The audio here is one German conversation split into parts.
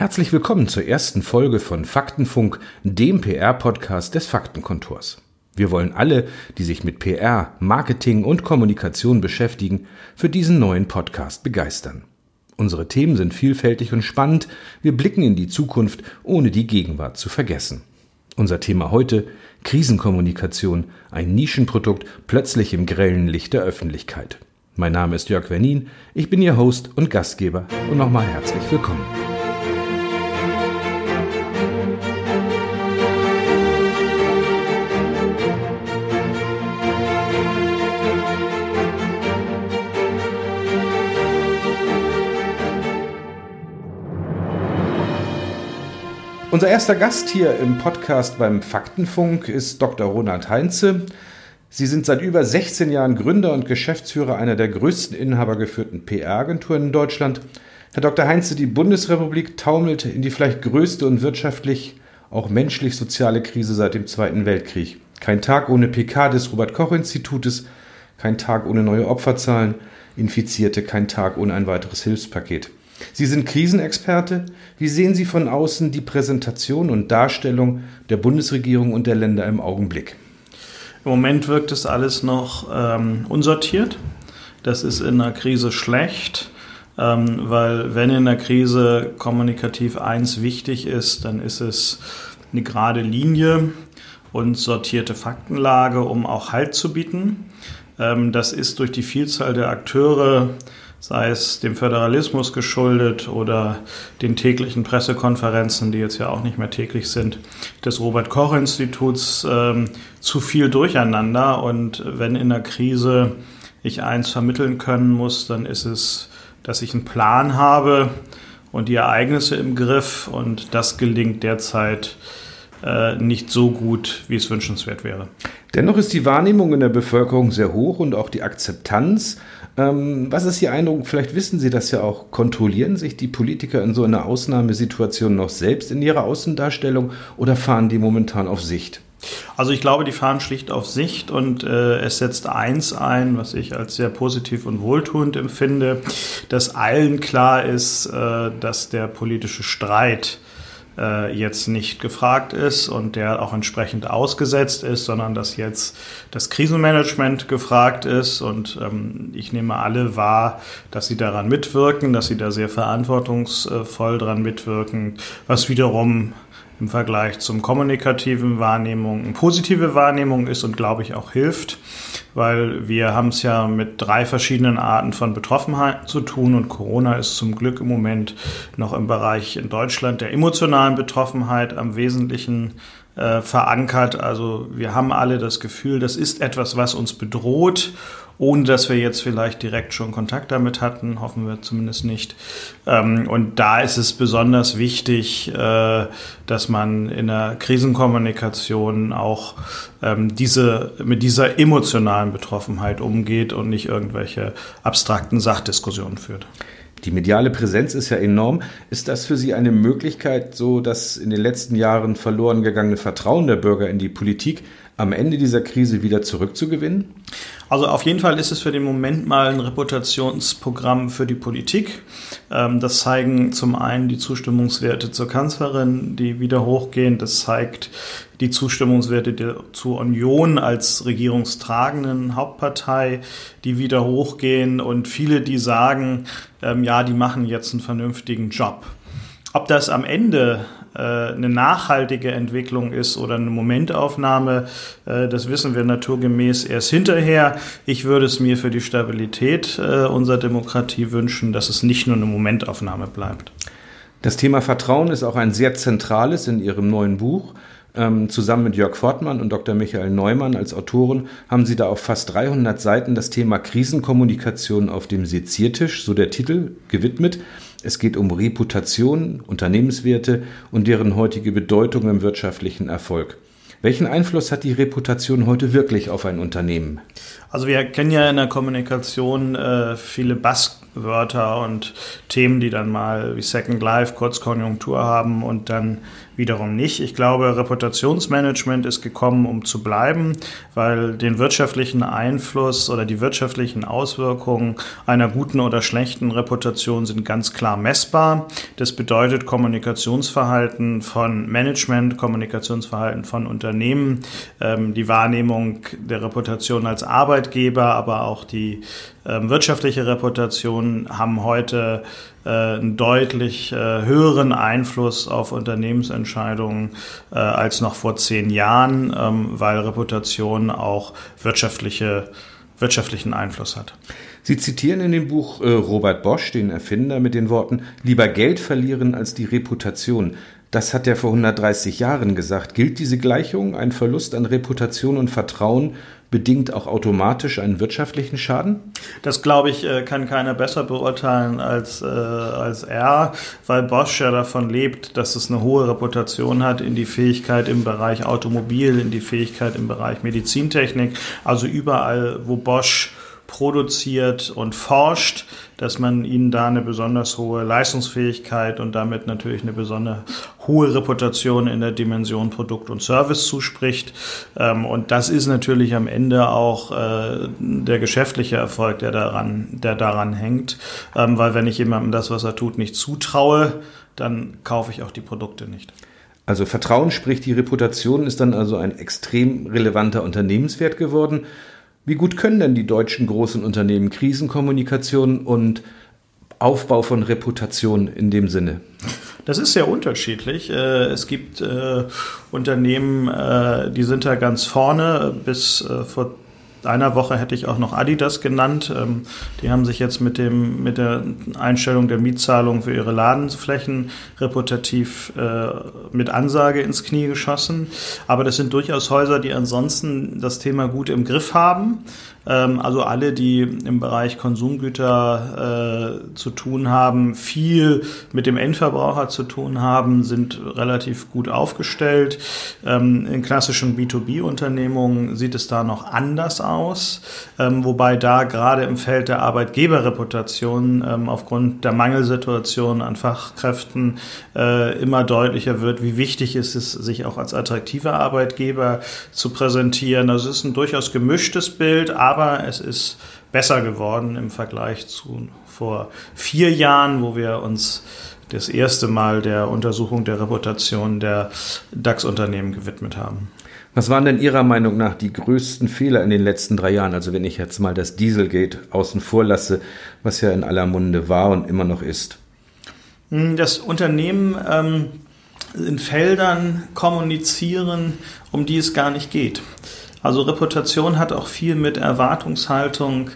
Herzlich willkommen zur ersten Folge von Faktenfunk, dem PR-Podcast des Faktenkontors. Wir wollen alle, die sich mit PR, Marketing und Kommunikation beschäftigen, für diesen neuen Podcast begeistern. Unsere Themen sind vielfältig und spannend. Wir blicken in die Zukunft, ohne die Gegenwart zu vergessen. Unser Thema heute Krisenkommunikation, ein Nischenprodukt plötzlich im grellen Licht der Öffentlichkeit. Mein Name ist Jörg Wernin, ich bin Ihr Host und Gastgeber und nochmal herzlich willkommen. Unser erster Gast hier im Podcast beim Faktenfunk ist Dr. Ronald Heinze. Sie sind seit über 16 Jahren Gründer und Geschäftsführer einer der größten inhabergeführten PR-Agenturen in Deutschland. Herr Dr. Heinze, die Bundesrepublik taumelt in die vielleicht größte und wirtschaftlich, auch menschlich-soziale Krise seit dem Zweiten Weltkrieg. Kein Tag ohne PK des Robert-Koch-Institutes, kein Tag ohne neue Opferzahlen, Infizierte, kein Tag ohne ein weiteres Hilfspaket. Sie sind Krisenexperte. Wie sehen Sie von außen die Präsentation und Darstellung der Bundesregierung und der Länder im Augenblick? Im Moment wirkt es alles noch ähm, unsortiert. Das ist in einer Krise schlecht, ähm, weil wenn in einer Krise kommunikativ eins wichtig ist, dann ist es eine gerade Linie und sortierte Faktenlage, um auch Halt zu bieten. Ähm, das ist durch die Vielzahl der Akteure sei es dem Föderalismus geschuldet oder den täglichen Pressekonferenzen, die jetzt ja auch nicht mehr täglich sind, des Robert Koch Instituts ähm, zu viel durcheinander. Und wenn in der Krise ich eins vermitteln können muss, dann ist es, dass ich einen Plan habe und die Ereignisse im Griff. Und das gelingt derzeit äh, nicht so gut, wie es wünschenswert wäre. Dennoch ist die Wahrnehmung in der Bevölkerung sehr hoch und auch die Akzeptanz. Ähm, was ist Ihr Eindruck? Vielleicht wissen Sie das ja auch. Kontrollieren sich die Politiker in so einer Ausnahmesituation noch selbst in ihrer Außendarstellung oder fahren die momentan auf Sicht? Also ich glaube, die fahren schlicht auf Sicht und äh, es setzt eins ein, was ich als sehr positiv und wohltuend empfinde, dass allen klar ist, äh, dass der politische Streit äh, jetzt nicht gefragt ist und der auch entsprechend ausgesetzt ist, sondern dass jetzt das Krisenmanagement gefragt ist. Und ähm, ich nehme alle wahr, dass sie daran mitwirken, dass sie da sehr verantwortungsvoll daran mitwirken, was wiederum im Vergleich zum kommunikativen Wahrnehmung eine positive Wahrnehmung ist und glaube ich auch hilft, weil wir haben es ja mit drei verschiedenen Arten von Betroffenheit zu tun und Corona ist zum Glück im Moment noch im Bereich in Deutschland der emotionalen Betroffenheit am wesentlichen äh, verankert. Also wir haben alle das Gefühl, das ist etwas, was uns bedroht ohne dass wir jetzt vielleicht direkt schon Kontakt damit hatten, hoffen wir zumindest nicht. Ähm, und da ist es besonders wichtig, äh, dass man in der Krisenkommunikation auch ähm, diese, mit dieser emotionalen Betroffenheit umgeht und nicht irgendwelche abstrakten Sachdiskussionen führt. Die mediale Präsenz ist ja enorm. Ist das für Sie eine Möglichkeit, so das in den letzten Jahren verloren gegangene Vertrauen der Bürger in die Politik am Ende dieser Krise wieder zurückzugewinnen? Also auf jeden Fall ist es für den Moment mal ein Reputationsprogramm für die Politik. Ähm, das zeigen zum einen die Zustimmungswerte zur Kanzlerin, die wieder hochgehen. Das zeigt die Zustimmungswerte zur Union als regierungstragenden Hauptpartei, die wieder hochgehen. Und viele, die sagen, ähm, ja, die machen jetzt einen vernünftigen Job. Ob das am Ende eine nachhaltige Entwicklung ist oder eine Momentaufnahme, äh, das wissen wir naturgemäß erst hinterher. Ich würde es mir für die Stabilität äh, unserer Demokratie wünschen, dass es nicht nur eine Momentaufnahme bleibt. Das Thema Vertrauen ist auch ein sehr zentrales in Ihrem neuen Buch. Ähm, zusammen mit Jörg Fortmann und Dr. Michael Neumann als Autoren haben Sie da auf fast 300 Seiten das Thema Krisenkommunikation auf dem Seziertisch, so der Titel, gewidmet. Es geht um Reputation, Unternehmenswerte und deren heutige Bedeutung im wirtschaftlichen Erfolg. Welchen Einfluss hat die Reputation heute wirklich auf ein Unternehmen? Also wir kennen ja in der Kommunikation äh, viele Buzzwörter und Themen, die dann mal wie Second Life, Kurzkonjunktur haben und dann wiederum nicht. Ich glaube, Reputationsmanagement ist gekommen, um zu bleiben, weil den wirtschaftlichen Einfluss oder die wirtschaftlichen Auswirkungen einer guten oder schlechten Reputation sind ganz klar messbar. Das bedeutet Kommunikationsverhalten von Management, Kommunikationsverhalten von Unternehmen, ähm, die Wahrnehmung der Reputation als Arbeitgeber, aber auch die ähm, wirtschaftliche Reputation haben heute äh, einen deutlich äh, höheren Einfluss auf Unternehmensentscheidungen äh, als noch vor zehn Jahren, ähm, weil Reputation auch wirtschaftliche, wirtschaftlichen Einfluss hat. Sie zitieren in dem Buch Robert Bosch, den Erfinder, mit den Worten Lieber Geld verlieren als die Reputation. Das hat er vor 130 Jahren gesagt. Gilt diese Gleichung, ein Verlust an Reputation und Vertrauen bedingt auch automatisch einen wirtschaftlichen Schaden? Das glaube ich, äh, kann keiner besser beurteilen als, äh, als er, weil Bosch ja davon lebt, dass es eine hohe Reputation hat in die Fähigkeit im Bereich Automobil, in die Fähigkeit im Bereich Medizintechnik. Also überall, wo Bosch produziert und forscht, dass man ihnen da eine besonders hohe Leistungsfähigkeit und damit natürlich eine besonders hohe Reputation in der Dimension Produkt und Service zuspricht. Ähm, und das ist natürlich am Ende auch äh, der geschäftliche Erfolg, der daran, der daran hängt. Ähm, weil wenn ich jemandem das, was er tut, nicht zutraue, dann kaufe ich auch die Produkte nicht. Also Vertrauen, sprich die Reputation, ist dann also ein extrem relevanter Unternehmenswert geworden. Wie gut können denn die deutschen großen Unternehmen Krisenkommunikation und Aufbau von Reputation in dem Sinne? Das ist sehr unterschiedlich. Äh, es gibt äh, Unternehmen, äh, die sind da ganz vorne. Bis vor einer Woche hätte ich auch noch Adidas genannt. Ähm, die haben sich jetzt mit, dem, mit der Einstellung der Mietzahlung für ihre Ladenflächen reputativ äh, mit Ansage ins Knie geschossen. Aber das sind durchaus Häuser, die ansonsten das Thema gut im Griff haben. Ähm, also alle, die im Bereich Konsumgüter äh, zu tun haben, viel mit dem Endverbraucher zu tun haben, sind relativ gut aufgestellt. Ähm, in klassischen B2B-Unternehmungen sieht es da noch anders aus, ähm, wobei da gerade im Feld der Arbeitgeberreputation ähm, aufgrund der Mangelsituation an Fachkräften äh, immer deutlicher wird, wie wichtig es ist, sich auch als attraktiver Arbeitgeber zu präsentieren. Das ist ein durchaus gemischtes Bild, aber es ist besser geworden im Vergleich zu vor vier Jahren, wo wir uns das erste Mal der Untersuchung der Reputation der DAX-Unternehmen gewidmet haben. Was waren denn Ihrer Meinung nach die größten Fehler in den letzten drei Jahren? Also wenn ich jetzt mal das Dieselgate außen vor lasse, was ja in aller Munde war und immer noch ist. Hm, das Unternehmen ähm, in Feldern kommunizieren, um die es gar nicht geht. Also Reputation hat auch viel mit Erwartungshaltung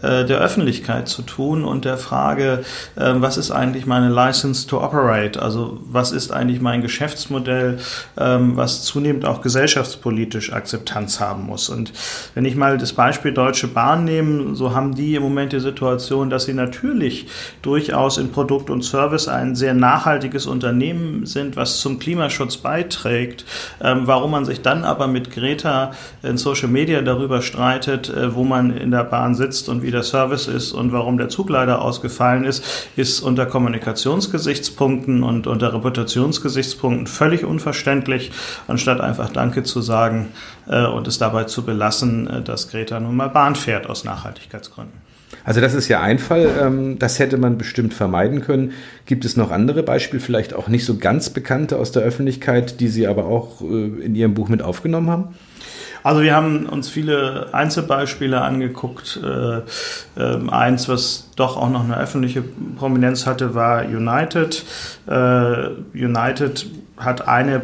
äh, der Öffentlichkeit zu tun und der Frage, äh, was ist eigentlich meine License to Operate? Also was ist eigentlich mein Geschäftsmodell, ähm, was zunehmend auch gesellschaftspolitisch Akzeptanz haben muss? Und wenn ich mal das Beispiel Deutsche Bahn nehme, so haben die im Moment die Situation, dass sie natürlich durchaus in Produkt und Service ein sehr nachhaltiges Unternehmen sind, was zum Klimaschutz beiträgt. Ähm, warum man sich dann aber mit Greta in Social Media darüber streitet, äh, wo man in der Bahn sitzt und wie der Service ist und warum der Zug leider ausgefallen ist, ist unter Kommunikationsgesichtspunkten und unter Reputationsgesichtspunkten völlig unverständlich, anstatt einfach Danke zu sagen äh, und es dabei zu belassen, äh, dass Greta nun mal Bahn fährt aus Nachhaltigkeitsgründen. Also das ist ja ein Fall, ähm, das hätte man bestimmt vermeiden können. Gibt es noch andere Beispiele, vielleicht auch nicht so ganz bekannte aus der Öffentlichkeit, die Sie aber auch in Ihrem Buch mit aufgenommen haben? Also wir haben uns viele Einzelbeispiele angeguckt. Äh, äh, eins, was doch auch noch eine öffentliche Prominenz hatte, war United. Äh, United hat eine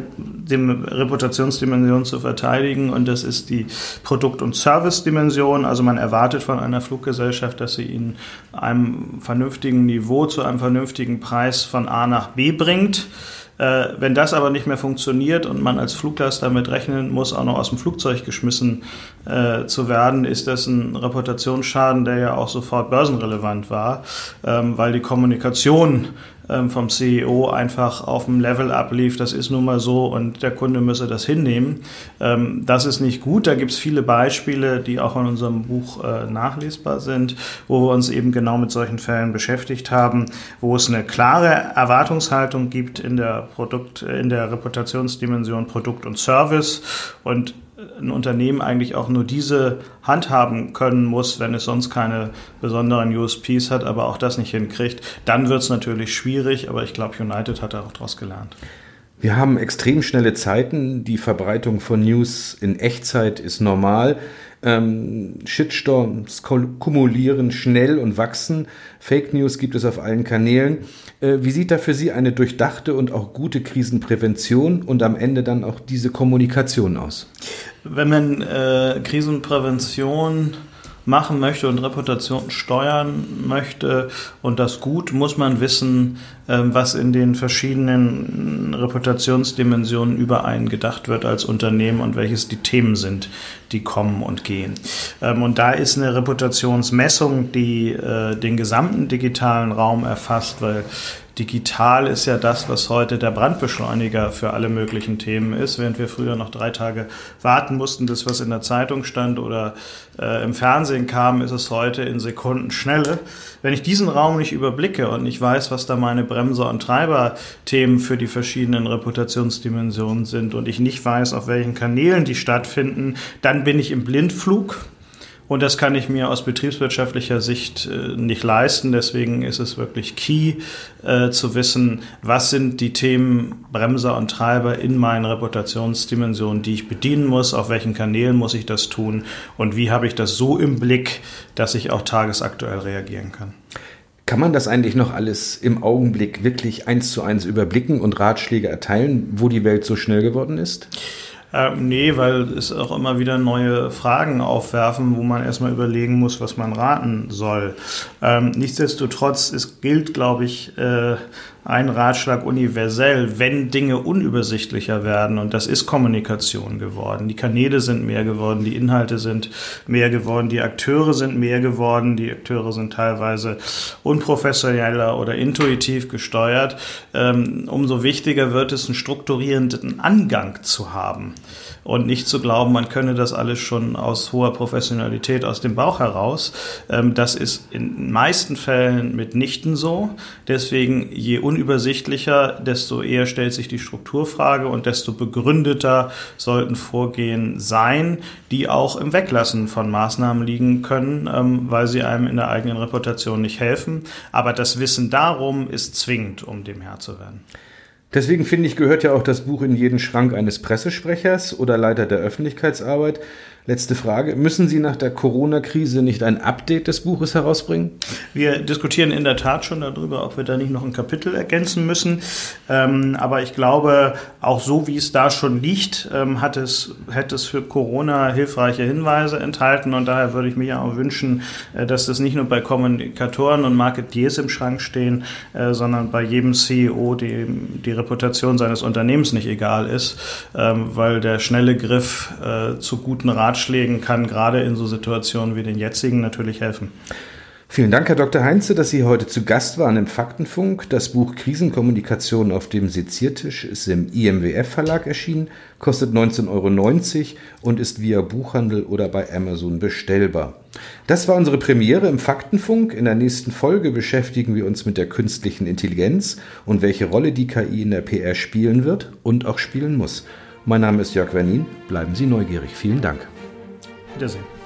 Reputationsdimension zu verteidigen und das ist die Produkt- und Service-Dimension. Also man erwartet von einer Fluggesellschaft, dass sie ihn einem vernünftigen Niveau zu einem vernünftigen Preis von A nach B bringt. Äh, wenn das aber nicht mehr funktioniert und man als Fluggast damit rechnen muss, auch noch aus dem Flugzeug geschmissen äh, zu werden, ist das ein Reputationsschaden, der ja auch sofort börsenrelevant war, ähm, weil die Kommunikation ähm, vom CEO einfach auf dem Level ablief, das ist nun mal so und der Kunde müsse das hinnehmen. Ähm, das ist nicht gut. Da gibt es viele Beispiele, die auch in unserem Buch äh, nachlesbar sind, wo wir uns eben genau mit solchen Fällen beschäftigt haben, wo es eine klare Erwartungshaltung gibt in der Produkt, in der Reputationsdimension Produkt und Service und ein Unternehmen eigentlich auch nur diese handhaben können muss, wenn es sonst keine besonderen USPs hat, aber auch das nicht hinkriegt, dann wird es natürlich schwierig, aber ich glaube, United hat auch daraus gelernt. Wir haben extrem schnelle Zeiten. Die Verbreitung von News in Echtzeit ist normal. Ähm, Shitstorms kumulieren schnell und wachsen. Fake News gibt es auf allen Kanälen. Äh, wie sieht da für Sie eine durchdachte und auch gute Krisenprävention und am Ende dann auch diese Kommunikation aus? Wenn man äh, Krisenprävention machen möchte und Reputation steuern möchte und das gut, muss man wissen, ähm, was in den verschiedenen Reputationsdimensionen über einen gedacht wird als Unternehmen und welches die Themen sind, die kommen und gehen. Ähm, und da ist eine Reputationsmessung, die äh, den gesamten digitalen Raum erfasst, weil Digital ist ja das, was heute der Brandbeschleuniger für alle möglichen Themen ist, während wir früher noch drei Tage warten mussten, bis was in der Zeitung stand oder äh, im Fernsehen kam, ist es heute in Sekunden Schnelle. Wenn ich diesen Raum nicht überblicke und nicht weiß, was da meine Bremser- und Treiberthemen für die verschiedenen Reputationsdimensionen sind und ich nicht weiß, auf welchen Kanälen die stattfinden, dann bin ich im Blindflug und das kann ich mir aus betriebswirtschaftlicher Sicht äh, nicht leisten. Deswegen ist es wirklich key äh, zu wissen, was sind die Themen Bremser und Treiber in meinen Reputationsdimensionen, die ich bedienen muss, auf welchen Kanälen muss ich das tun und wie habe ich das so im Blick, dass ich auch tagesaktuell reagieren kann. Kann man das eigentlich noch alles im Augenblick wirklich eins zu eins überblicken und Ratschläge erteilen, wo die Welt so schnell geworden ist? Ähm, nee, weil es auch immer wieder neue Fragen aufwerfen, wo man erstmal überlegen muss, was man raten soll. Ähm, nichtsdestotrotz, es gilt, glaube ich, äh, ein Ratschlag universell, wenn Dinge unübersichtlicher werden, und das ist Kommunikation geworden. Die Kanäle sind mehr geworden, die Inhalte sind mehr geworden, die Akteure sind mehr geworden, die Akteure sind teilweise unprofessioneller oder intuitiv gesteuert. Ähm, umso wichtiger wird es, einen strukturierenden Angang zu haben und nicht zu glauben, man könne das alles schon aus hoher Professionalität aus dem Bauch heraus. Ähm, das ist in meisten Fällen mitnichten so. Deswegen je unübersichtlicher, desto eher stellt sich die Strukturfrage und desto begründeter sollten Vorgehen sein, die auch im Weglassen von Maßnahmen liegen können, ähm, weil sie einem in der eigenen Reputation nicht helfen. Aber das Wissen darum ist zwingend, um dem Herr zu werden. Deswegen finde ich, gehört ja auch das Buch in jeden Schrank eines Pressesprechers oder Leiter der Öffentlichkeitsarbeit. Letzte Frage. Müssen Sie nach der Corona-Krise nicht ein Update des Buches herausbringen? Wir diskutieren in der Tat schon darüber, ob wir da nicht noch ein Kapitel ergänzen müssen. Ähm, aber ich glaube, auch so wie es da schon liegt, ähm, hat es, hätte es für Corona hilfreiche Hinweise enthalten. Und daher würde ich mir auch wünschen, äh, dass das nicht nur bei Kommunikatoren und Marketeers im Schrank stehen, äh, sondern bei jedem CEO, dem die Reputation seines Unternehmens nicht egal ist, ähm, weil der schnelle Griff äh, zu guten Rat Ratschlägen kann gerade in so Situationen wie den jetzigen natürlich helfen. Vielen Dank, Herr Dr. Heinze, dass Sie heute zu Gast waren im Faktenfunk. Das Buch Krisenkommunikation auf dem Seziertisch ist im IMWF Verlag erschienen, kostet 19,90 Euro und ist via Buchhandel oder bei Amazon bestellbar. Das war unsere Premiere im Faktenfunk. In der nächsten Folge beschäftigen wir uns mit der künstlichen Intelligenz und welche Rolle die KI in der PR spielen wird und auch spielen muss. Mein Name ist Jörg Wernin. Bleiben Sie neugierig. Vielen Dank. Wiedersehen.